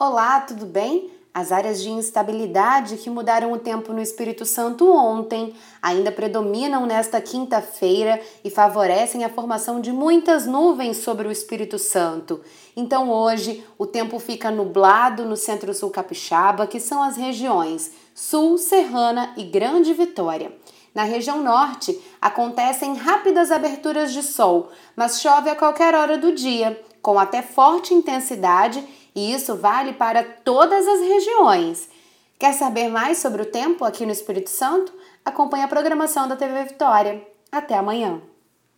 Olá, tudo bem? As áreas de instabilidade que mudaram o tempo no Espírito Santo ontem ainda predominam nesta quinta-feira e favorecem a formação de muitas nuvens sobre o Espírito Santo. Então hoje o tempo fica nublado no centro-sul capixaba, que são as regiões Sul, Serrana e Grande Vitória. Na região norte, acontecem rápidas aberturas de sol, mas chove a qualquer hora do dia, com até forte intensidade e isso vale para todas as regiões. Quer saber mais sobre o tempo aqui no Espírito Santo? Acompanhe a programação da TV Vitória. Até amanhã!